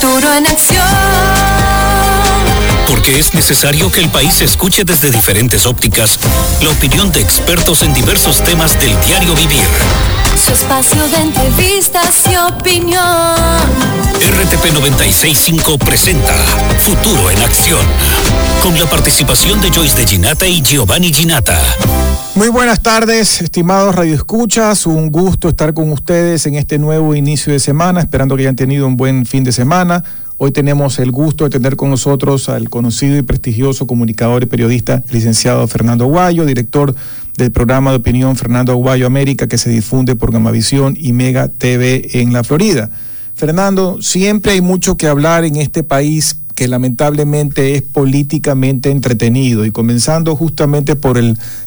Futuro en acción. Porque es necesario que el país escuche desde diferentes ópticas la opinión de expertos en diversos temas del diario vivir. Su espacio de entrevistas y opinión. RTP 965 presenta Futuro en Acción. Con la participación de Joyce de Ginata y Giovanni Ginata. Muy buenas tardes, estimados radioescuchas. Un gusto estar con ustedes en este nuevo inicio de semana, esperando que hayan tenido un buen fin de semana. Hoy tenemos el gusto de tener con nosotros al conocido y prestigioso comunicador y periodista licenciado Fernando Aguayo, director del programa de opinión Fernando Aguayo América que se difunde por Gamavisión y Mega TV en la Florida. Fernando, siempre hay mucho que hablar en este país que lamentablemente es políticamente entretenido y comenzando justamente por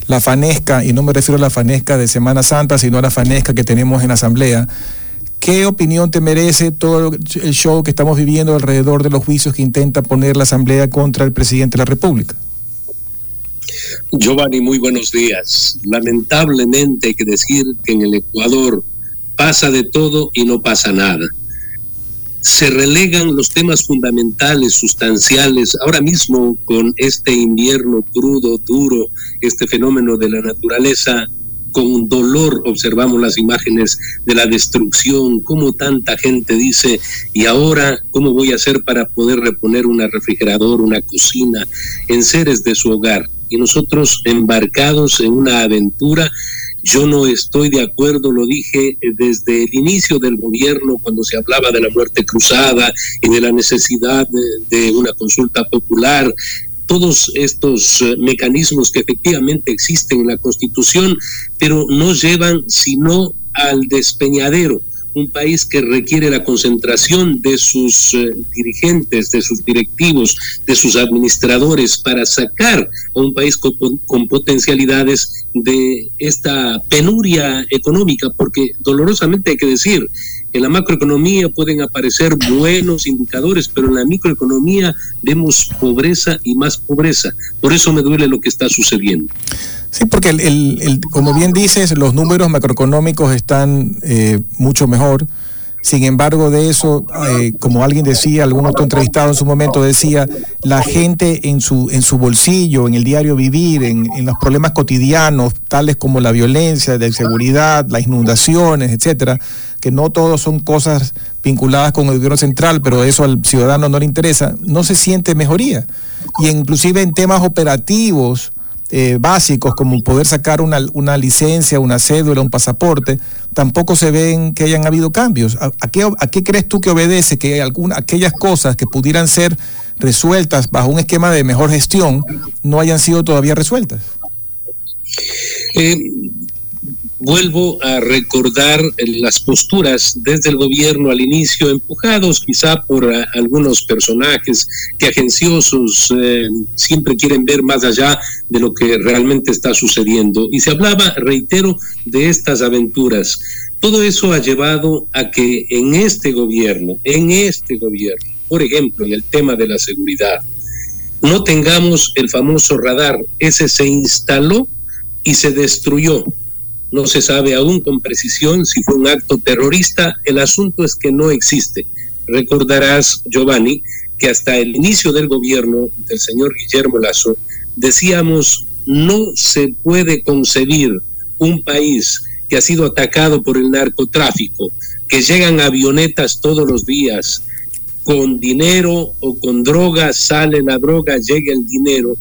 la fanesca, y no me refiero a la fanesca de Semana Santa, sino a la fanesca que tenemos en la Asamblea. ¿Qué opinión te merece todo el show que estamos viviendo alrededor de los juicios que intenta poner la Asamblea contra el presidente de la República? Giovanni, muy buenos días. Lamentablemente hay que decir que en el Ecuador pasa de todo y no pasa nada se relegan los temas fundamentales, sustanciales. Ahora mismo, con este invierno crudo, duro, este fenómeno de la naturaleza, con dolor observamos las imágenes de la destrucción, cómo tanta gente dice, y ahora, ¿cómo voy a hacer para poder reponer una refrigerador, una cocina, en seres de su hogar? Y nosotros embarcados en una aventura yo no estoy de acuerdo, lo dije desde el inicio del gobierno cuando se hablaba de la muerte cruzada y de la necesidad de, una consulta popular, todos estos eh, mecanismos que efectivamente existen en la Constitución, pero no llevan sino al despeñadero un país que requiere la concentración de sus eh, dirigentes, de sus directivos, de sus administradores para sacar a un país con, con, potencialidades de esta penuria económica, porque dolorosamente hay que decir, en la macroeconomía pueden aparecer buenos indicadores, pero en la microeconomía vemos pobreza y más pobreza. Por eso me duele lo que está sucediendo. Sí, porque el, como bien dices, los números macroeconómicos están eh, mucho mejor. Sin embargo, de eso, eh, como alguien decía, algún otro entrevistado en su momento decía, la gente en su, en su bolsillo, en el diario vivir, en los problemas cotidianos, tales como la violencia, la inseguridad, las inundaciones, etcétera, que no todos son cosas vinculadas con el gobierno central, pero eso al ciudadano no le interesa, no se siente mejoría. Y inclusive en temas operativos, eh, básicos como poder sacar una, una, licencia, una cédula, un pasaporte, tampoco se ven que hayan habido cambios. ¿A, qué, crees tú que obedece que alguna, aquellas cosas que pudieran ser resueltas bajo un esquema de mejor gestión no hayan sido todavía resueltas? Eh, vuelvo a recordar las posturas desde el gobierno al inicio, empujados quizá por eh, algunos personajes que agenciosos eh, siempre quieren ver más allá de lo que realmente está sucediendo. Y se hablaba, reitero, de estas aventuras. Todo eso ha llevado a que en este gobierno, en este gobierno, por ejemplo, en el tema de la seguridad, no tengamos el famoso radar. Ese se instaló y se destruyó no se sabe aún con precisión si fue un acto terrorista. El asunto es que no existe. Recordarás, Giovanni, que hasta el inicio del gobierno del señor Guillermo Lazo decíamos no se puede concebir un país que ha sido atacado por el narcotráfico, que llegan avionetas todos los días, con dinero o con droga, sale la droga, llega el dinero.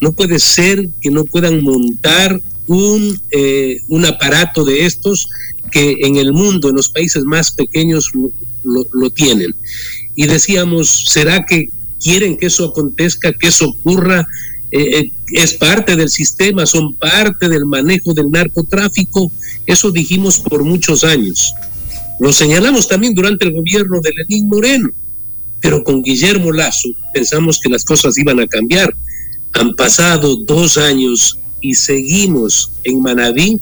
No puede ser que no puedan montar un, eh, un aparato de estos que en el mundo, en los países más pequeños, lo, lo, tienen. Y decíamos, ¿será que quieren que eso acontezca, que eso ocurra? Eh, eh, es parte del sistema, son parte del manejo del narcotráfico. Eso dijimos por muchos años. Lo señalamos también durante el gobierno de Lenín Moreno, pero con Guillermo Lazo pensamos que las cosas iban a cambiar. Han pasado dos años y seguimos en Manabí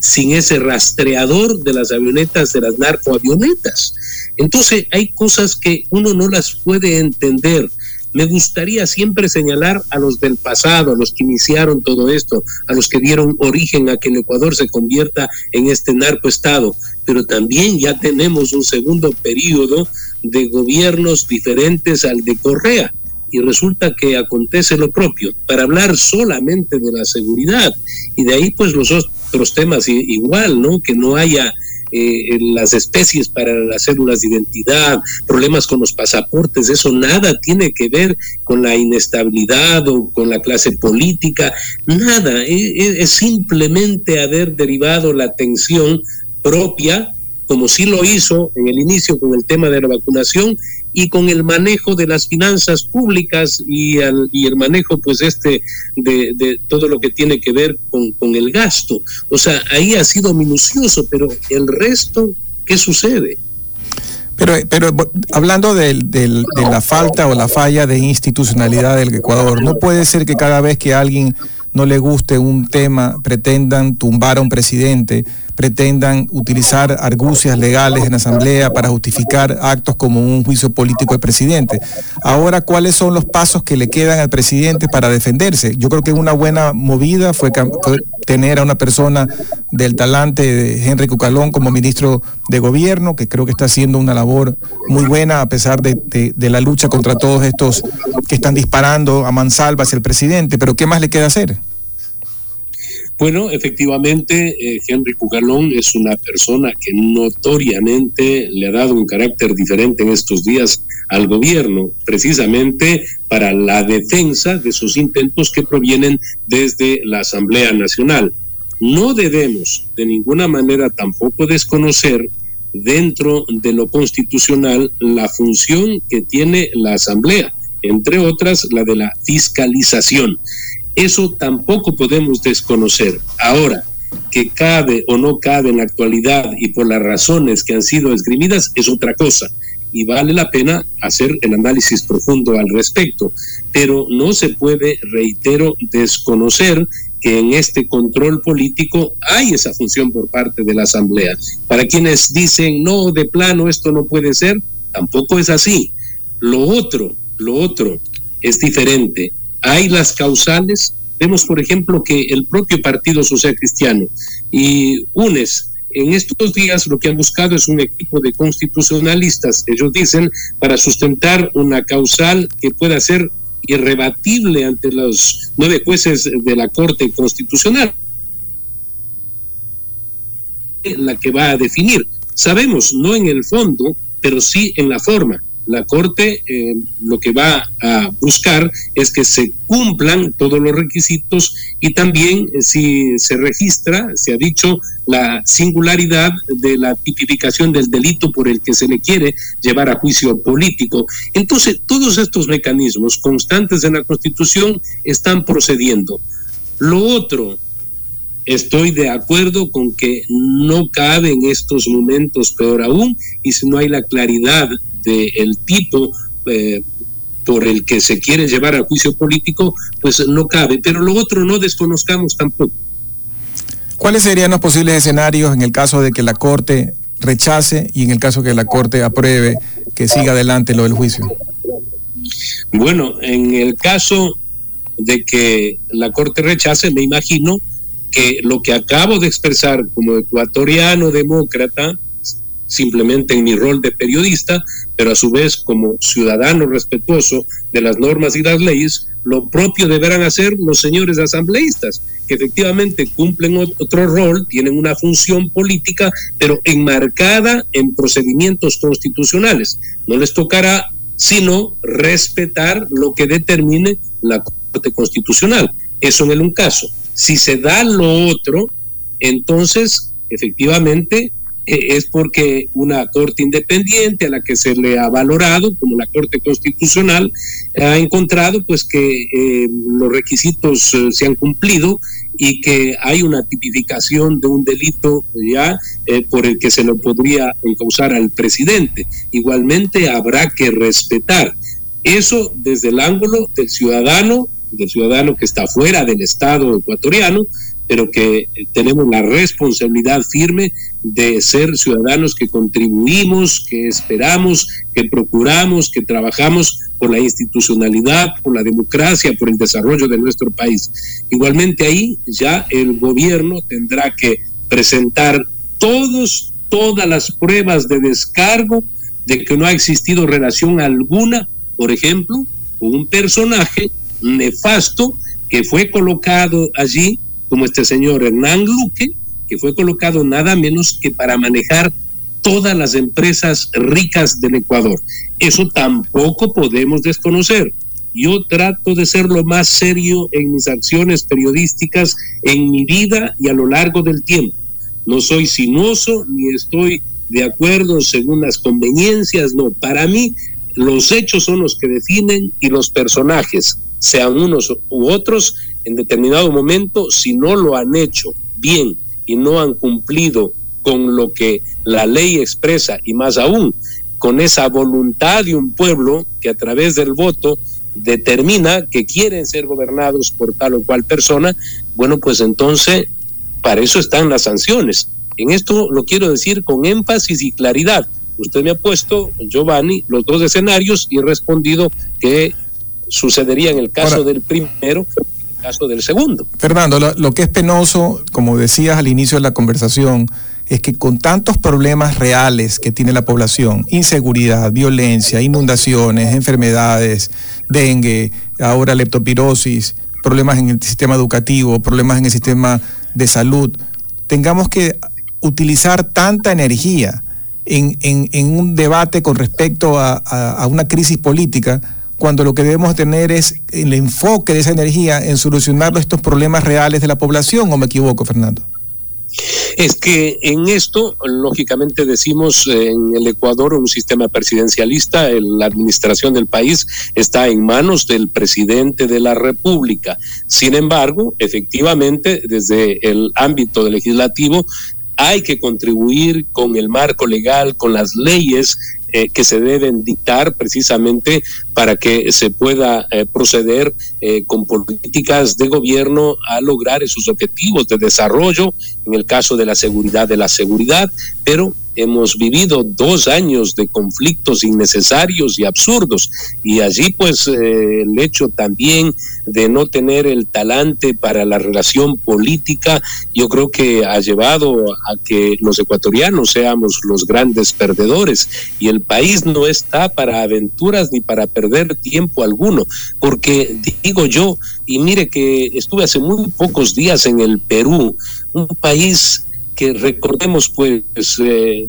sin ese rastreador de las avionetas, de las narcoavionetas. Entonces hay cosas que uno no las puede entender. Me gustaría siempre señalar a los del pasado, a los que iniciaron todo esto, a los que dieron origen a que el Ecuador se convierta en este narcoestado, pero también ya tenemos un segundo periodo de gobiernos diferentes al de Correa y resulta que acontece lo propio, para hablar solamente de la seguridad y de ahí pues los otros temas igual, ¿no? Que no haya eh, las especies para las cédulas de identidad, problemas con los pasaportes, eso nada tiene que ver con la inestabilidad o con la clase política, nada, e, e, es, simplemente haber derivado la atención propia como sí lo hizo en el inicio con el tema de la vacunación y con el manejo de las finanzas públicas y, y el manejo pues este de, todo lo que tiene que ver con, con el gasto. O sea, ahí ha sido minucioso, pero el resto, ¿qué sucede? Pero, pero hablando de, de, la falta o la falla de institucionalidad del Ecuador, no puede ser que cada vez que a alguien no le guste un tema pretendan tumbar a un presidente pretendan utilizar argucias legales en Asamblea para justificar actos como un juicio político del presidente. Ahora, ¿cuáles son los pasos que le quedan al presidente para defenderse? Yo creo que una buena movida fue, tener a una persona del talante de Henry Cucalón como ministro de gobierno, que creo que está haciendo una labor muy buena a pesar de, de la lucha contra todos estos que están disparando a mansalva hacia el presidente. Pero ¿qué más le queda hacer? Bueno, efectivamente, eh, Henry Cugalón es una persona que notoriamente le ha dado un carácter diferente en estos días al gobierno, precisamente para la defensa de sus intentos que provienen desde la Asamblea Nacional. No debemos de ninguna manera tampoco desconocer dentro de lo constitucional la función que tiene la Asamblea, entre otras la de la fiscalización. Eso tampoco podemos desconocer. Ahora, que cabe o no cabe en la actualidad y por las razones que han sido esgrimidas es otra cosa y vale la pena hacer el análisis profundo al respecto. Pero no se puede, reitero, desconocer que en este control político hay esa función por parte de la Asamblea. Para quienes dicen, no, de plano esto no puede ser, tampoco es así. Lo otro, lo otro es diferente hay las causales. Vemos, por ejemplo, que el propio Partido Social Cristiano y UNES en estos días lo que han buscado es un equipo de constitucionalistas, ellos dicen, para sustentar una causal que pueda ser irrebatible ante los nueve jueces de la Corte Constitucional, la que va a definir. Sabemos, no en el fondo, pero sí en la forma la Corte eh, lo que va a buscar es que se cumplan todos los requisitos y también eh, si se registra, se ha dicho, la singularidad de la tipificación del delito por el que se le quiere llevar a juicio político. Entonces, todos estos mecanismos constantes en la Constitución están procediendo. Lo otro, estoy de acuerdo con que no cabe en estos momentos, peor aún, y si no hay la claridad del tipo eh, por el que se quiere llevar a juicio político, pues no cabe. Pero lo otro no desconozcamos tampoco. ¿Cuáles serían los posibles escenarios en el caso de que la Corte rechace y en el caso que la Corte apruebe que siga adelante lo del juicio? Bueno, en el caso de que la Corte rechace, me imagino que lo que acabo de expresar como ecuatoriano demócrata, simplemente en mi rol de periodista, pero a su vez como ciudadano respetuoso de las normas y las leyes, lo propio deberán hacer los señores asambleístas, que efectivamente cumplen otro rol, tienen una función política, pero enmarcada en procedimientos constitucionales. No les tocará sino respetar lo que determine la Corte Constitucional. Eso en el un caso. Si se da lo otro, entonces efectivamente eh, es porque una corte independiente a la que se le ha valorado, como la Corte Constitucional, ha encontrado pues que eh, los requisitos eh, se han cumplido y que hay una tipificación de un delito ya por el que se lo podría causar al presidente. Igualmente habrá que respetar eso desde el ángulo del ciudadano, del ciudadano que está fuera del Estado ecuatoriano, pero que tenemos la responsabilidad firme de ser ciudadanos que contribuimos, que esperamos, que procuramos, que trabajamos por la institucionalidad, por la democracia, por el desarrollo de nuestro país. Igualmente ahí ya el gobierno tendrá que presentar todos, todas las pruebas de descargo de que no ha existido relación alguna, por ejemplo, con un personaje nefasto que fue colocado allí, como este señor Hernán Luque, que fue colocado nada menos que para manejar todas las empresas ricas del Ecuador. Eso tampoco podemos desconocer. Yo trato de ser lo más serio en mis acciones periodísticas en mi vida y a lo largo del tiempo. No soy sinuoso ni estoy de acuerdo según las conveniencias, no. Para mí los hechos son los que definen y los personajes, sean unos u otros, en determinado momento, si no lo han hecho bien y no han cumplido con lo que la ley expresa y más aún con esa voluntad de un pueblo que a través del voto determina que quieren ser gobernados por tal o cual persona, bueno, pues entonces para eso están las sanciones. En esto lo quiero decir con énfasis y claridad. Usted me ha puesto, Giovanni, los dos escenarios y he respondido que sucedería en el caso del primero, caso del segundo. Fernando, lo que es penoso, como decías al inicio de la conversación, es que con tantos problemas reales que tiene la población, inseguridad, violencia, inundaciones, enfermedades, dengue, ahora leptopirosis, problemas en el sistema educativo, problemas en el sistema de salud, tengamos que utilizar tanta energía en, un debate con respecto a, a una crisis política, cuando lo que debemos tener es el enfoque de esa energía en solucionar estos problemas reales de la población, ¿o me equivoco, Fernando? Es que en esto, lógicamente decimos, en el Ecuador un sistema presidencialista, la administración del país está en manos del presidente de la República. Sin embargo, efectivamente, desde el ámbito legislativo, hay que contribuir con el marco legal, con las leyes eh, que se deben dictar precisamente para que se pueda eh, proceder eh, con políticas de gobierno a lograr esos objetivos de desarrollo, en el caso de la seguridad de la seguridad, pero hemos vivido dos años de conflictos innecesarios y absurdos y allí pues eh, el hecho también de no tener el talante para la relación política yo creo que ha llevado a que los ecuatorianos seamos los grandes perdedores y el país no está para aventuras ni para perder tiempo alguno porque digo yo y mire que estuve hace muy pocos días en el Perú un país que recordemos pues eh,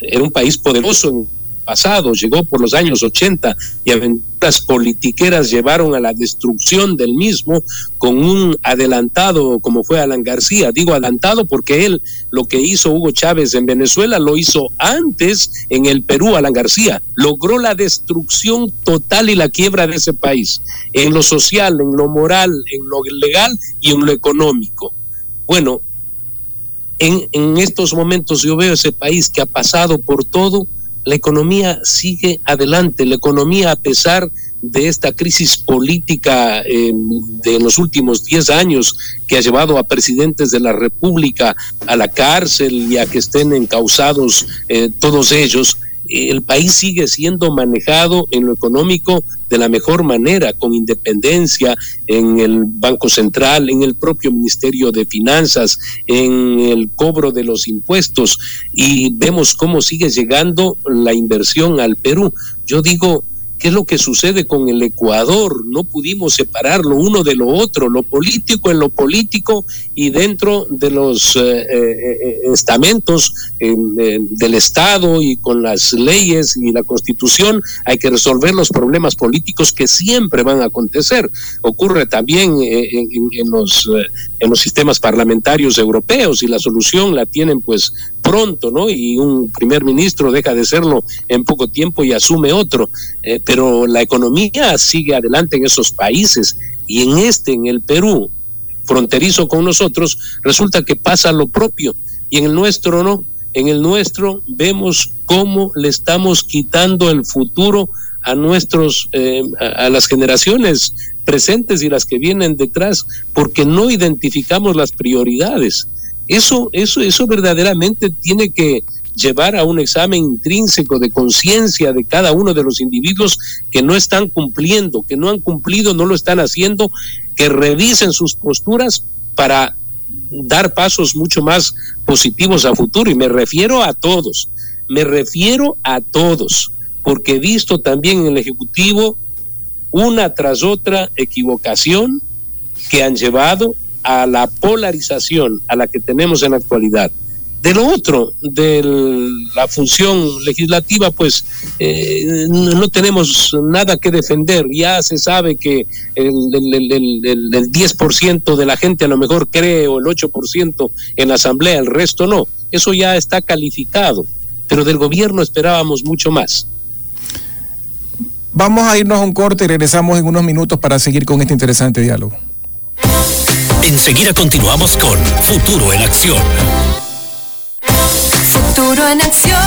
era un país poderoso en pasado, llegó por los años 80 y aventuras politiqueras llevaron a la destrucción del mismo con un adelantado como fue Alan García. Digo adelantado porque él lo que hizo Hugo Chávez en Venezuela lo hizo antes en el Perú Alan García. Logró la destrucción total y la quiebra de ese país, en lo social, en lo moral, en lo legal y en lo económico. Bueno, en, en estos momentos yo veo ese país que ha pasado por todo, la economía sigue adelante, la economía a pesar de esta crisis política eh, de los últimos 10 años que ha llevado a presidentes de la República a la cárcel y a que estén encausados eh, todos ellos, el país sigue siendo manejado en lo económico de la mejor manera, con independencia en el Banco Central, en el propio Ministerio de Finanzas, en el cobro de los impuestos y vemos cómo sigue llegando la inversión al Perú. Yo digo, ¿Qué es lo que sucede con el Ecuador? No pudimos separar lo uno de lo otro, lo político en lo político y dentro de los eh, eh, eh, estamentos del Estado y con las leyes y la Constitución hay que resolver los problemas políticos que siempre van a acontecer. Ocurre también en, los, en los sistemas parlamentarios europeos y la solución la tienen pues pronto, ¿no? Y un primer ministro deja de serlo en poco tiempo y asume otro. Eh, pero la economía sigue adelante en esos países y en este, en el Perú, fronterizo con nosotros, resulta que pasa lo propio. Y en el nuestro no. En el nuestro vemos cómo le estamos quitando el futuro a nuestros, eh, a, las generaciones presentes y las que vienen detrás, porque no identificamos las prioridades. Eso, eso, eso verdaderamente tiene que llevar a un examen intrínseco de conciencia de cada uno de los individuos que no están cumpliendo, que no han cumplido, no lo están haciendo, que revisen sus posturas para dar pasos mucho más positivos a futuro. Y me refiero a todos, me refiero a todos, porque he visto también en el Ejecutivo una tras otra equivocación que han llevado a la polarización a la que tenemos en la actualidad. De lo otro, de la función legislativa, pues eh, no tenemos nada que defender. Ya se sabe que el, el, el, el 10% de la gente a lo mejor cree o el 8% en la Asamblea, el resto no. Eso ya está calificado, pero del gobierno esperábamos mucho más. Vamos a irnos a un corte y regresamos en unos minutos para seguir con este interesante diálogo. Enseguida continuamos con Futuro en Acción. Futuro en acción.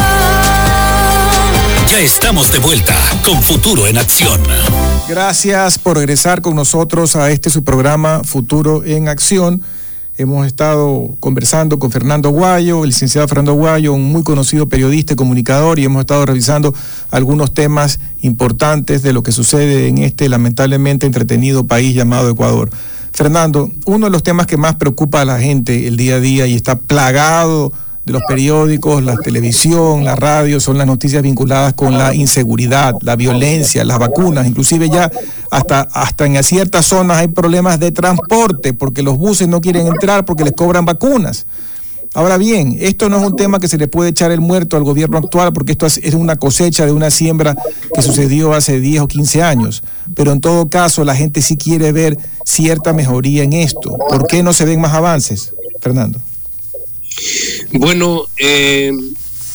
Ya estamos de vuelta con Futuro en Acción. Gracias por regresar con nosotros a este su programa Futuro en Acción. Hemos estado conversando con Fernando Guayo, el licenciado Fernando Guayo, un muy conocido periodista y comunicador, y hemos estado revisando algunos temas importantes de lo que sucede en este lamentablemente entretenido país llamado Ecuador. Fernando, uno de los temas que más preocupa a la gente el día a día y está plagado de los periódicos, la televisión, la radio, son las noticias vinculadas con la inseguridad, la violencia, las vacunas, inclusive ya hasta, hasta en ciertas zonas hay problemas de transporte porque los buses no quieren entrar porque les cobran vacunas. Ahora bien, esto no es un tema que se le puede echar el muerto al gobierno actual porque esto es una cosecha de una siembra que sucedió hace 10 o 15 años. Pero en todo caso, la gente sí quiere ver cierta mejoría en esto. ¿Por qué no se ven más avances, Fernando? Bueno, eh,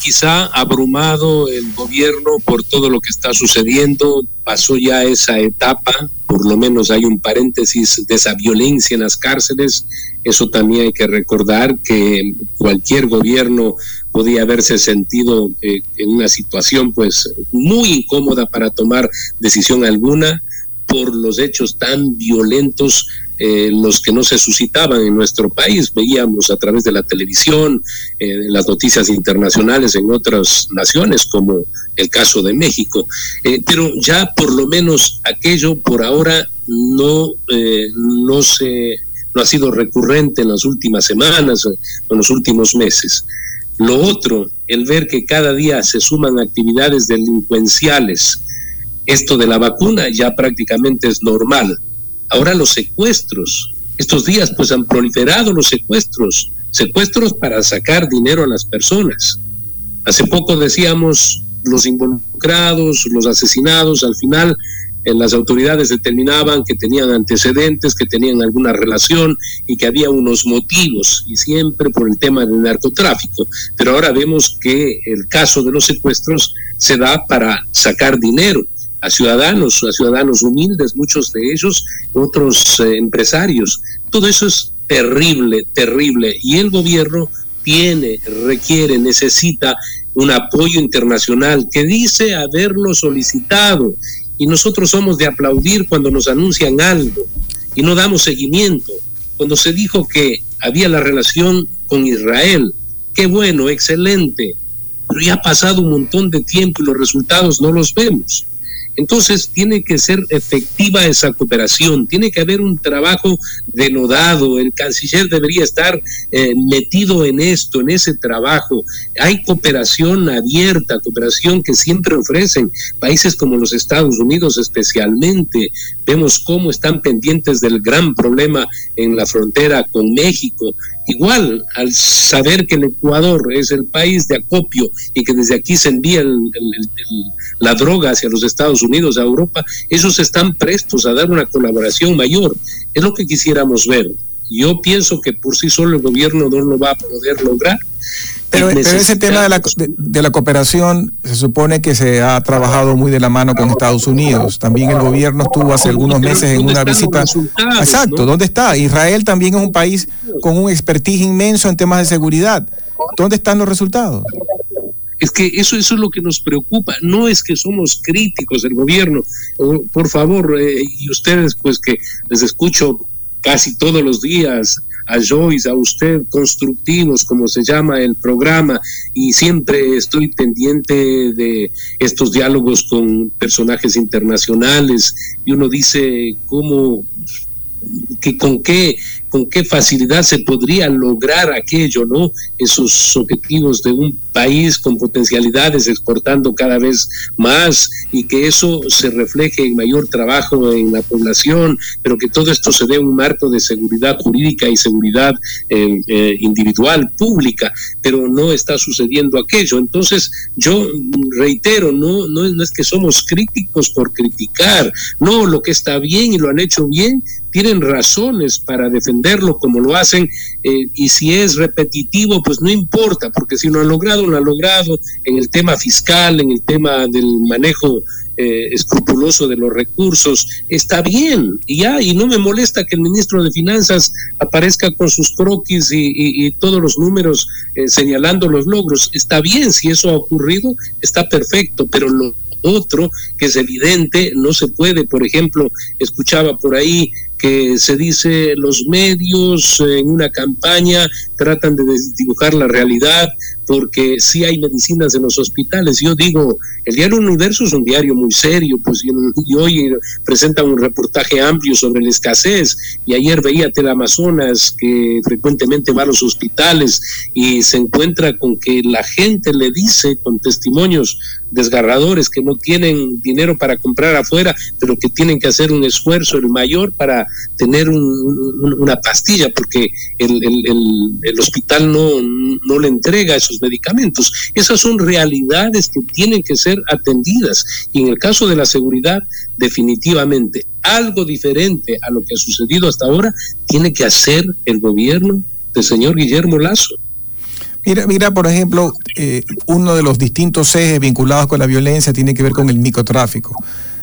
quizá abrumado el gobierno por todo lo que está sucediendo, pasó ya esa etapa, por lo menos hay un paréntesis de esa violencia en las cárceles, eso también hay que recordar que cualquier gobierno podía haberse sentido eh, en una situación pues muy incómoda para tomar decisión alguna por los hechos tan violentos eh, los que no se suscitaban en nuestro país. Veíamos a través de la televisión, eh, las noticias internacionales en otras naciones, como el caso de México. Eh, pero ya por lo menos aquello por ahora no, no, se, no ha sido recurrente en las últimas semanas, en los últimos meses. Lo otro, el ver que cada día se suman actividades delincuenciales. Esto de la vacuna ya prácticamente es normal Ahora los secuestros. Estos días pues han proliferado los secuestros, secuestros para sacar dinero a las personas. Hace poco decíamos los involucrados, los asesinados, al final en las autoridades determinaban que tenían antecedentes, que tenían alguna relación y que había unos motivos, y siempre por el tema del narcotráfico. Pero ahora vemos que el caso de los secuestros se da para sacar dinero a ciudadanos, a ciudadanos humildes, muchos de ellos, otros eh, empresarios. Todo eso es terrible, terrible. Y el gobierno tiene, requiere, necesita un apoyo internacional que dice haberlo solicitado. Y nosotros somos de aplaudir cuando nos anuncian algo y no damos seguimiento. Cuando se dijo que había la relación con Israel, qué bueno, excelente, pero ya ha pasado un montón de tiempo y los resultados no los vemos. Entonces tiene que ser efectiva esa cooperación, tiene que haber un trabajo denodado, el canciller debería estar eh, metido en esto, en ese trabajo. Hay cooperación abierta, cooperación que siempre ofrecen países como los Estados Unidos especialmente. Vemos cómo están pendientes del gran problema en la frontera con México. Igual, al saber que el Ecuador es el país de acopio y que desde aquí se envía la droga hacia los Estados Unidos, a Europa, ellos están prestos a dar una colaboración mayor. Es lo que quisiéramos ver. Yo pienso que por sí solo el gobierno no lo va a poder lograr, Pero, ese tema de la, de, la, cooperación se supone que se ha trabajado muy de la mano con Estados Unidos. También el gobierno estuvo hace algunos meses en una visita. Exacto, ¿dónde está? Israel también es un país con un expertise inmenso en temas de seguridad. ¿Dónde están los resultados? Es que eso, eso es lo que nos preocupa. No es que somos críticos del gobierno. Por favor, eh, y ustedes, pues que les escucho casi todos los días, a Joyce, a usted, constructivos, como se llama el programa, y siempre estoy pendiente de estos diálogos con personajes internacionales, y uno dice cómo, que con qué con qué facilidad se podría lograr aquello, ¿no? Esos objetivos de un país con potencialidades exportando cada vez más y que eso se refleje en mayor trabajo en la población, pero que todo esto se dé un marco de seguridad jurídica y seguridad eh, eh, individual, pública, pero no está sucediendo aquello. Entonces, yo reitero, no, no, no es que somos críticos por criticar, no, lo que está bien y lo han hecho bien, tienen razones para defenderlo como lo hacen eh, y si es repetitivo, pues no importa, porque si lo han logrado, lo han logrado en el tema fiscal, en el tema del manejo eh, escrupuloso de los recursos, está bien, y ya, y no me molesta que el ministro de Finanzas aparezca con sus croquis y, todos los números eh, señalando los logros, está bien, si eso ha ocurrido, está perfecto, pero lo otro que es evidente, no se puede, por ejemplo, escuchaba por ahí que se dice los medios en una campaña tratan de dibujar la realidad porque sí hay medicinas en los hospitales. Yo digo, el diario Universo es un diario muy serio, pues y, hoy presenta un reportaje amplio sobre la escasez. Y ayer veía Teleamazonas que frecuentemente va a los hospitales y se encuentra con que la gente le dice con testimonios desgarradores que no tienen dinero para comprar afuera, pero que tienen que hacer un esfuerzo el mayor para tener una pastilla, porque el, el, hospital no, no le entrega esos medicamentos. Esas son realidades que tienen que ser atendidas. Y en el caso de la seguridad, definitivamente algo diferente a lo que ha sucedido hasta ahora tiene que hacer el gobierno del señor Guillermo Lazo. Mira, mira, por ejemplo, eh, uno de los distintos ejes vinculados con la violencia tiene que ver con el microtráfico.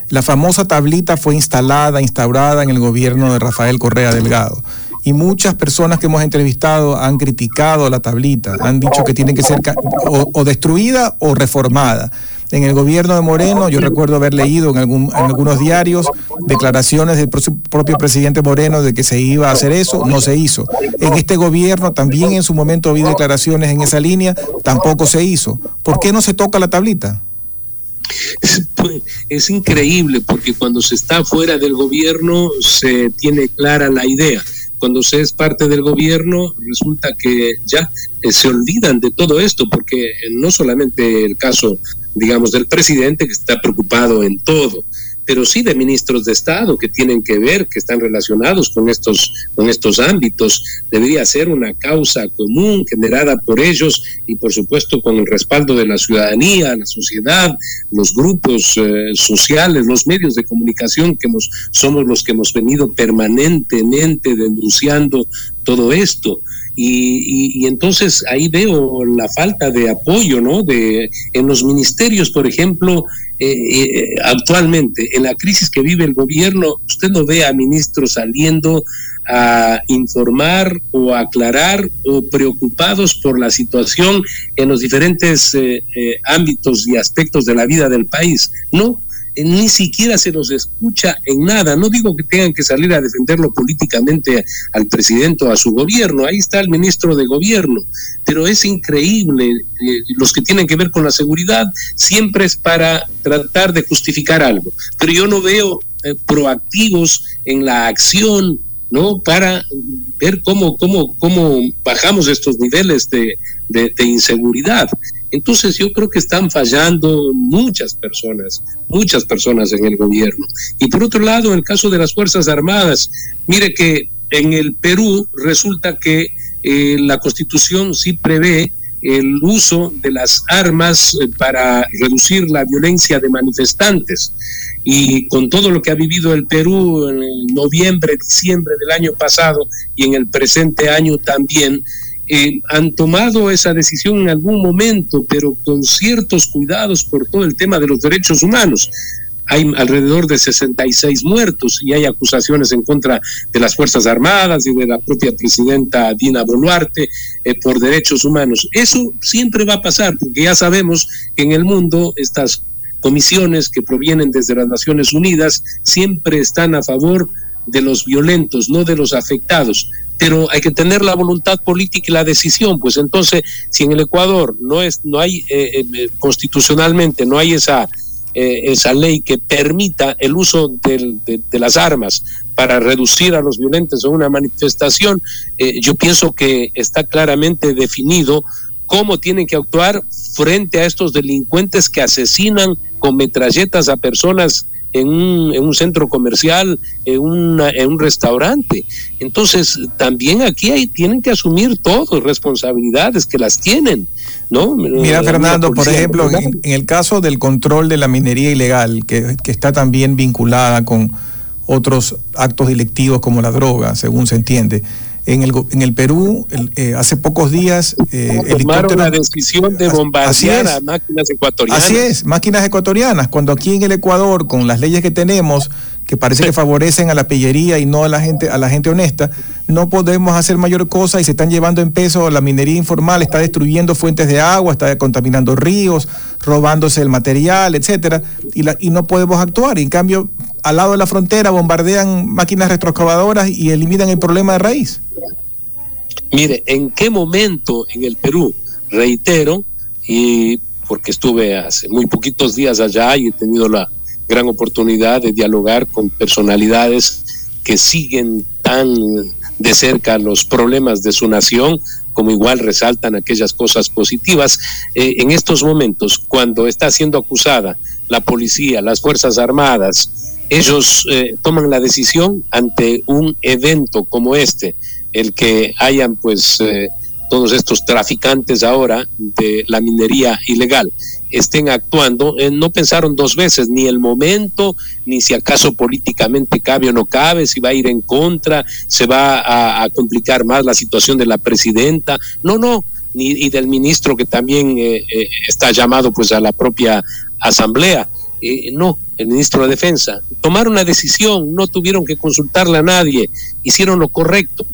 La famosa tablita fue instalada, instaurada en el gobierno de Rafael Correa Delgado. Y muchas personas que hemos entrevistado han criticado la tablita, han dicho que tiene que ser o destruida o reformada en el gobierno de Moreno, yo recuerdo haber leído en, algún, en algunos diarios declaraciones del propio presidente Moreno de que se iba a hacer eso, no se hizo. En este gobierno también en su momento vi declaraciones en esa línea, tampoco se hizo. ¿Por qué no se toca la tablita? Pues, es increíble porque cuando se está fuera del gobierno se tiene clara la idea cuando se es parte del gobierno, resulta que ya eh, se olvidan de todo esto, porque no solamente el caso digamos, del presidente que está preocupado en todo, pero sí de ministros de Estado que tienen que ver, que están relacionados con estos, con estos ámbitos. Debería ser una causa común generada por ellos y, por supuesto, con el respaldo de la ciudadanía, la sociedad, los grupos eh, sociales, los medios de comunicación que somos los que hemos venido permanentemente denunciando todo esto. Y, entonces ahí veo la falta de apoyo, ¿no? De, en los ministerios, por ejemplo, eh, eh, actualmente, en la crisis que vive el gobierno, usted no ve a ministros saliendo a informar o aclarar o preocupados por la situación en los diferentes eh, ámbitos y aspectos de la vida del país. No, eh, ni siquiera se los escucha en nada. No digo que tengan que salir a defenderlo políticamente al presidente o a su gobierno, ahí está el ministro de gobierno, pero es increíble, eh, los que tienen que ver con la seguridad siempre es para tratar de justificar algo, pero yo no veo eh, proactivos en la acción, ¿no? Para ver cómo, cómo, cómo bajamos estos niveles de, de inseguridad. Entonces yo creo que están fallando muchas personas, muchas personas en el gobierno. Y por otro lado, en el caso de las Fuerzas Armadas, mire que en el Perú resulta que eh, la Constitución sí prevé el uso de las armas eh, para reducir la violencia de manifestantes. Y con todo lo que ha vivido el Perú en noviembre, diciembre del año pasado y en el presente año también, eh, han tomado esa decisión en algún momento, pero con ciertos cuidados por todo el tema de los derechos humanos. Hay alrededor de 66 muertos y hay acusaciones en contra de las Fuerzas Armadas y de la propia presidenta Dina Boluarte eh, por derechos humanos. Eso siempre va a pasar, porque ya sabemos que en el mundo estas comisiones que provienen desde las Naciones Unidas siempre están a favor de los violentos, no de los afectados pero hay que tener la voluntad política y la decisión. Pues entonces, si en el Ecuador no es, no hay eh, eh, constitucionalmente no hay esa eh, esa ley que permita el uso de, las armas para reducir a los violentos en una manifestación, yo pienso que está claramente definido cómo tienen que actuar frente a estos delincuentes que asesinan con metralletas a personas en un, en un centro comercial, en, una, en un restaurante. Entonces, también aquí hay, tienen que asumir todos responsabilidades que las tienen. ¿no? Mira, Fernando, por ejemplo, en, el caso del control de la minería ilegal, que, que está también vinculada con otros actos delictivos como la droga, según se entiende. En el, en el Perú, eh, hace pocos días, eh, tomaron la decisión de bombardear a máquinas ecuatorianas. Así es, máquinas ecuatorianas. Cuando aquí en el Ecuador, con las leyes que tenemos, que parece que favorecen a la pillería y no a la gente, a la gente honesta, no podemos hacer mayor cosa y se están llevando en peso la minería informal, está destruyendo fuentes de agua, está contaminando ríos, robándose el material, etcétera, y, la, y no podemos actuar. Y en cambio, al lado de la frontera bombardean máquinas retroexcavadoras y eliminan el problema de raíz. Mire, ¿en qué momento en el Perú? Reitero, y porque estuve hace muy poquitos días allá y he tenido la gran oportunidad de dialogar con personalidades que siguen tan de cerca los problemas de su nación, como igual resaltan aquellas cosas positivas. Eh, en estos momentos, cuando está siendo acusada la policía, las Fuerzas Armadas, ellos eh, toman la decisión ante un evento como este, el que hayan pues eh, todos estos traficantes ahora de la minería ilegal estén actuando, eh, no pensaron dos veces ni el momento, ni si acaso políticamente cabe o no cabe, si va a ir en contra, se va a, complicar más la situación de la presidenta, no, no, ni y del ministro que también eh, está llamado pues a la propia asamblea, no, el ministro de Defensa, tomaron una decisión, no tuvieron que consultarle a nadie, hicieron lo correcto.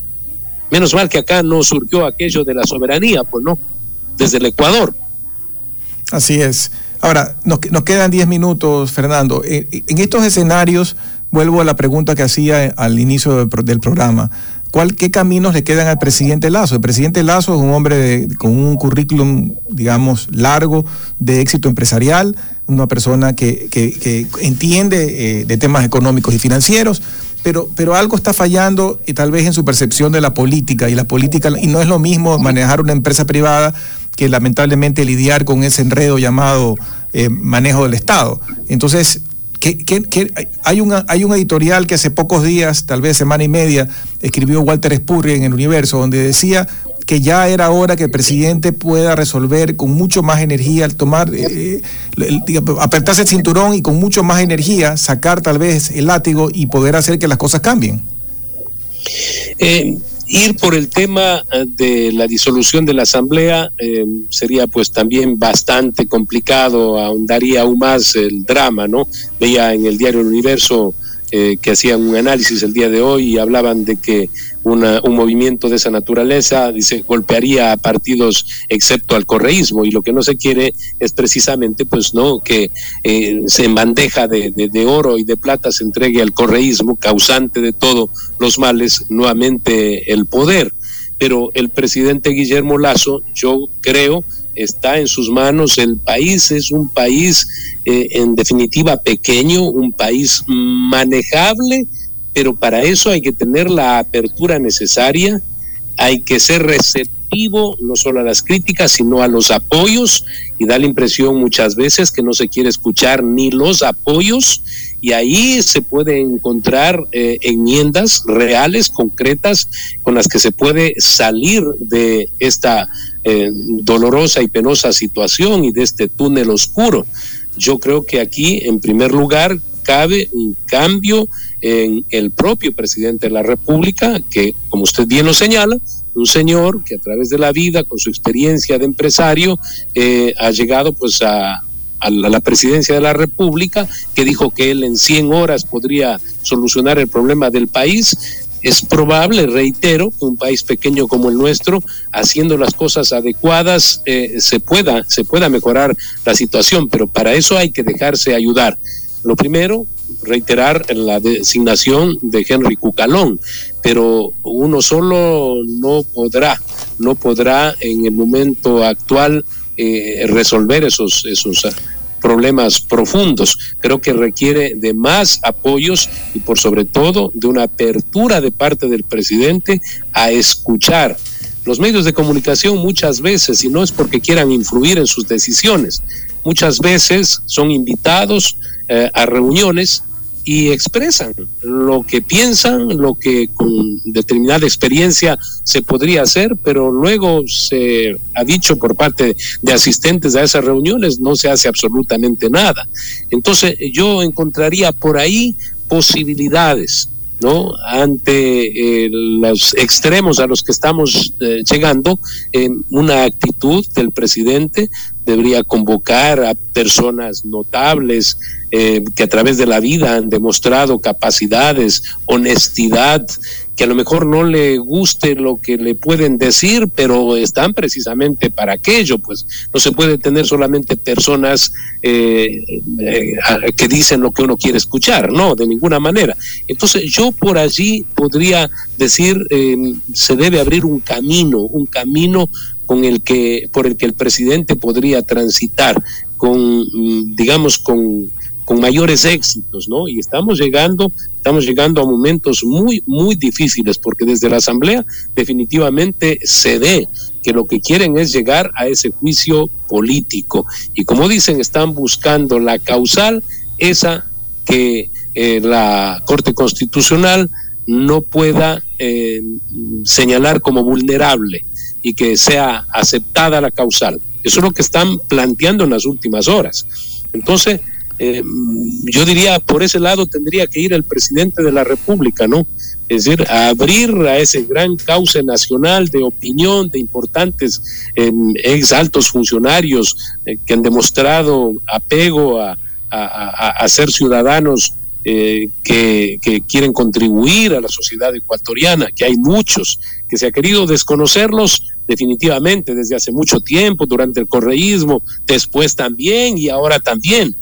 Menos mal que acá no surgió aquello de la soberanía, pues no, desde el Ecuador. Así es. Ahora, nos, nos quedan 10 minutos, Fernando. En estos escenarios, vuelvo a la pregunta que hacía al inicio del, programa. ¿Cuál, ¿Qué caminos le quedan al presidente Lazo? El presidente Lazo es un hombre con un currículum, digamos, largo de éxito empresarial, una persona que, que, entiende eh, de temas económicos y financieros, pero, pero algo está fallando y tal vez en su percepción de la política y la política, y no es lo mismo manejar una empresa privada que lamentablemente lidiar con ese enredo llamado eh, manejo del Estado. Entonces, ¿qué, hay, hay un editorial que hace pocos días, tal vez semana y media, escribió Walter Spurrier en el Universo, donde decía que ya era hora que el presidente pueda resolver con mucho más energía, al tomar, eh, apretarse el cinturón y con mucho más energía sacar tal vez el látigo y poder hacer que las cosas cambien. Eh, ir por el tema eh, de la disolución de la asamblea sería pues también bastante complicado, ahondaría aún más el drama, ¿no? Veía en el diario El Universo eh, que hacían un análisis el día de hoy y hablaban de que un movimiento de esa naturaleza dice golpearía a partidos excepto al correísmo y lo que no se quiere es precisamente pues no que eh, se en bandeja de, de, oro y de plata se entregue al correísmo causante de todos los males nuevamente el poder pero el presidente Guillermo Lazo yo creo está en sus manos. El país es un país, eh, en definitiva, pequeño, un país manejable, pero para eso hay que tener la apertura necesaria, hay que ser receptivo no solo a las críticas, sino a los apoyos, y da la impresión muchas veces que no se quiere escuchar ni los apoyos, y ahí se puede encontrar eh, enmiendas reales, concretas, con las que se puede salir de esta eh, dolorosa y penosa situación y de este túnel oscuro. Yo creo que aquí, en primer lugar, cabe un cambio en el propio presidente de la República, que, como usted bien lo señala, un señor que a través de la vida, con su experiencia de empresario, eh, ha llegado pues a, la presidencia de la República, que dijo que él en 100 horas podría solucionar el problema del país. Es probable, reitero, que un país pequeño como el nuestro, haciendo las cosas adecuadas, eh, se, pueda, se pueda mejorar la situación, pero para eso hay que dejarse ayudar. Lo primero, reiterar la designación de Henry Cucalón, pero uno solo no podrá, no podrá en el momento actual eh, resolver esos, esos ah, problemas profundos. Creo que requiere de más apoyos y por sobre todo de una apertura de parte del presidente a escuchar. Los medios de comunicación muchas veces, y no es porque quieran influir en sus decisiones, muchas veces son invitados eh, a reuniones y expresan lo que piensan, lo que con determinada experiencia se podría hacer, pero luego se ha dicho por parte de asistentes a esas reuniones no se hace absolutamente nada. Entonces yo encontraría por ahí posibilidades. ¿No? ante eh, los extremos a los que estamos eh, llegando, una actitud del presidente debería convocar a personas notables eh, que a través de la vida han demostrado capacidades, honestidad, que a lo mejor no le guste lo que le pueden decir, pero están precisamente para aquello, pues no se puede tener solamente personas eh, eh, que dicen lo que uno quiere escuchar, no, de ninguna manera. Entonces yo por allí podría decir, se debe abrir un camino, un camino con el que por el que el presidente podría transitar con mm, digamos con, con mayores éxitos, ¿no? Y estamos llegando, estamos llegando a momentos muy muy difíciles porque desde la asamblea definitivamente se ve que lo que quieren es llegar a ese juicio político y como dicen están buscando la causal esa que eh, la Corte Constitucional no pueda eh, señalar como vulnerable y que sea aceptada la causal. Eso es lo que están planteando en las últimas horas. Entonces, eh, yo diría, por ese lado tendría que ir el presidente de la República, ¿no? Es decir, abrir a ese gran cauce nacional de opinión de importantes eh, ex altos funcionarios eh, que han demostrado apego a, a ser ciudadanos eh, que, quieren contribuir a la sociedad ecuatoriana, que hay muchos, que se ha querido desconocerlos definitivamente desde hace mucho tiempo, durante el correísmo, después también y ahora también,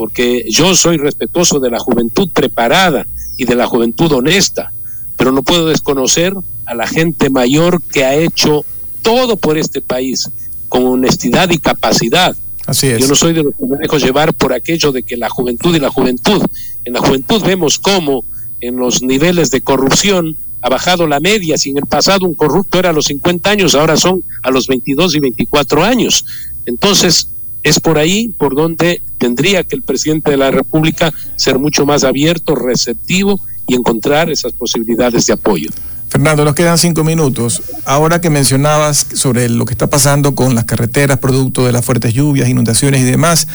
porque yo soy respetuoso de la juventud preparada y de la juventud honesta, pero no puedo desconocer a la gente mayor que ha hecho todo por este país con honestidad y capacidad yo no soy de los que me dejo llevar por aquello de que la juventud y la juventud. En la juventud vemos cómo en los niveles de corrupción ha bajado la media. Si en el pasado un corrupto era a los 50 años, ahora son a los 22 y 24 años. Entonces, es por ahí por donde tendría que el presidente de la República ser mucho más abierto, receptivo y encontrar esas posibilidades de apoyo. Fernando, nos quedan cinco minutos. Ahora que mencionabas sobre lo que está pasando con las carreteras, producto de las fuertes lluvias, inundaciones y demás,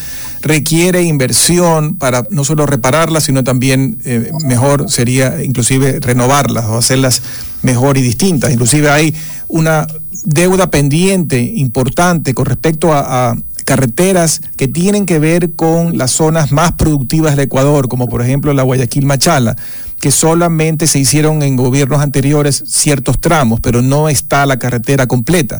requiere inversión para no solo repararlas, sino también eh, mejor sería inclusive renovarlas o hacerlas mejor y distintas. Inclusive hay una deuda pendiente importante con respecto a carreteras que tienen que ver con las zonas más productivas del Ecuador, como por ejemplo la Guayaquil Machala, que solamente se hicieron en gobiernos anteriores ciertos tramos, pero no está la carretera completa.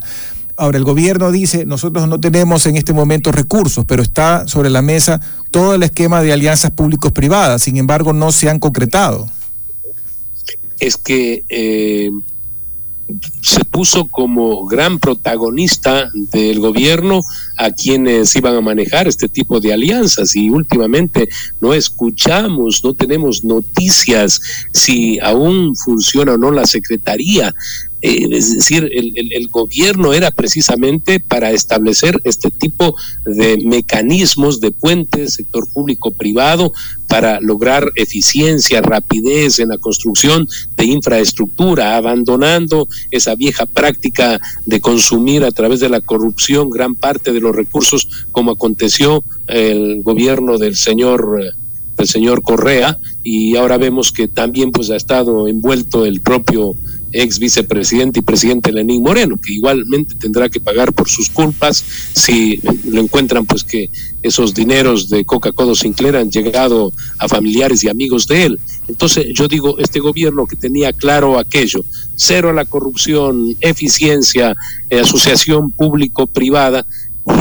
Ahora, el gobierno dice, nosotros no tenemos en este momento recursos, pero está sobre la mesa todo el esquema de alianzas públicos-privadas, sin embargo, no se han concretado. Es que eh, se puso como gran protagonista del gobierno a quienes iban a manejar este tipo de alianzas y últimamente no escuchamos, no tenemos noticias si aún funciona o no la Secretaría eh, es decir, el, gobierno era precisamente para establecer este tipo de mecanismos de puentes, sector público-privado, para lograr eficiencia, rapidez en la construcción de infraestructura, abandonando esa vieja práctica de consumir a través de la corrupción gran parte de los recursos, como aconteció el gobierno del señor del señor Correa. Y ahora vemos que también pues ha estado envuelto el propio ex vicepresidente y presidente Lenín Moreno, que igualmente tendrá que pagar por sus culpas si lo encuentran, pues que esos dineros de Coca-Cola Sinclair han llegado a familiares y amigos de él. Entonces yo digo, este gobierno que tenía claro aquello, cero a la corrupción, eficiencia, eh, asociación público-privada,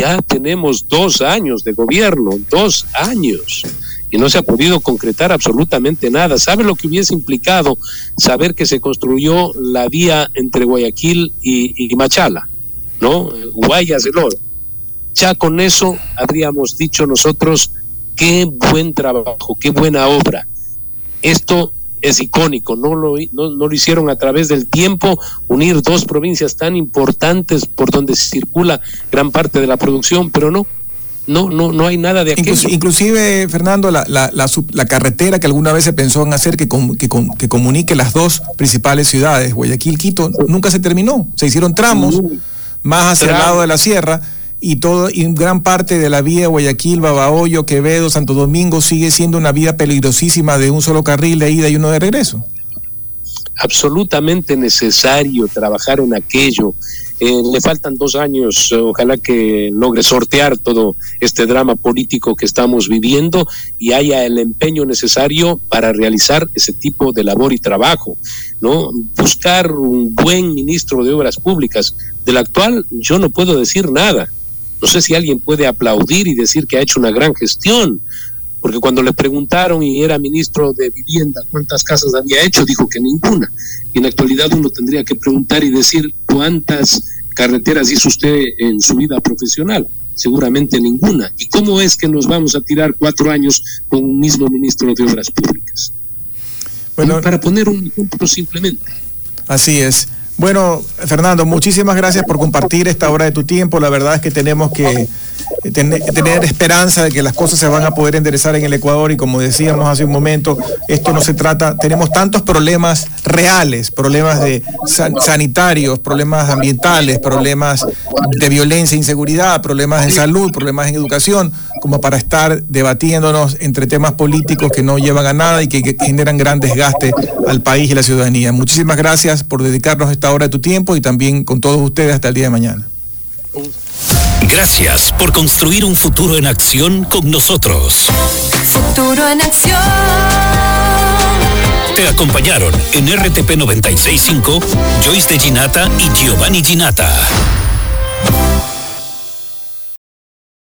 ya tenemos dos años de gobierno, dos años y no se ha podido concretar absolutamente nada. ¿Sabe lo que hubiese implicado saber que se construyó la vía entre Guayaquil y, Machala? ¿No? Guayas del Oro. Ya con eso habríamos dicho nosotros qué buen trabajo, qué buena obra. Esto es icónico, no lo, no, lo hicieron a través del tiempo, unir dos provincias tan importantes por donde circula gran parte de la producción, pero no, no, no, no hay nada de aquello. inclusive, Fernando, la, la, la, carretera que alguna vez se pensó en hacer que, que, que, comunique las dos principales ciudades, Guayaquil, Quito, nunca se terminó. Se hicieron tramos más hacia el lado de la sierra y todo y gran parte de la vía Guayaquil, Babahoyo, Quevedo, Santo Domingo sigue siendo una vía peligrosísima de un solo carril de ida y uno de regreso. Absolutamente necesario trabajar en aquello eh, le faltan dos años, ojalá que logre sortear todo este drama político que estamos viviendo y haya el empeño necesario para realizar ese tipo de labor y trabajo, ¿no? Buscar un buen ministro de Obras Públicas. Del actual yo no puedo decir nada. No sé si alguien puede aplaudir y decir que ha hecho una gran gestión, porque cuando le preguntaron y era ministro de Vivienda cuántas casas había hecho, dijo que ninguna. Y en la actualidad uno tendría que preguntar y decir cuántas carreteras hizo usted en su vida profesional. Seguramente ninguna. ¿Y cómo es que nos vamos a tirar cuatro años con un mismo ministro de Obras Públicas? Bueno, para poner un ejemplo simplemente. Así es. Bueno, Fernando, muchísimas gracias por compartir esta hora de tu tiempo. La verdad es que tenemos que tener, esperanza de que las cosas se van a poder enderezar en el Ecuador y como decíamos hace un momento, esto no se trata, tenemos tantos problemas reales, problemas de sanitarios, problemas ambientales, problemas de violencia, e inseguridad, problemas en salud, problemas en educación, como para estar debatiéndonos entre temas políticos que no llevan a nada y que, que generan gran desgaste al país y la ciudadanía. Muchísimas gracias por dedicarnos esta hora de tu tiempo y también con todos ustedes hasta el día de mañana. Gracias por construir un futuro en acción con nosotros. Futuro en acción. Te acompañaron en RTP 965 Joyce de Ginata y Giovanni Ginata.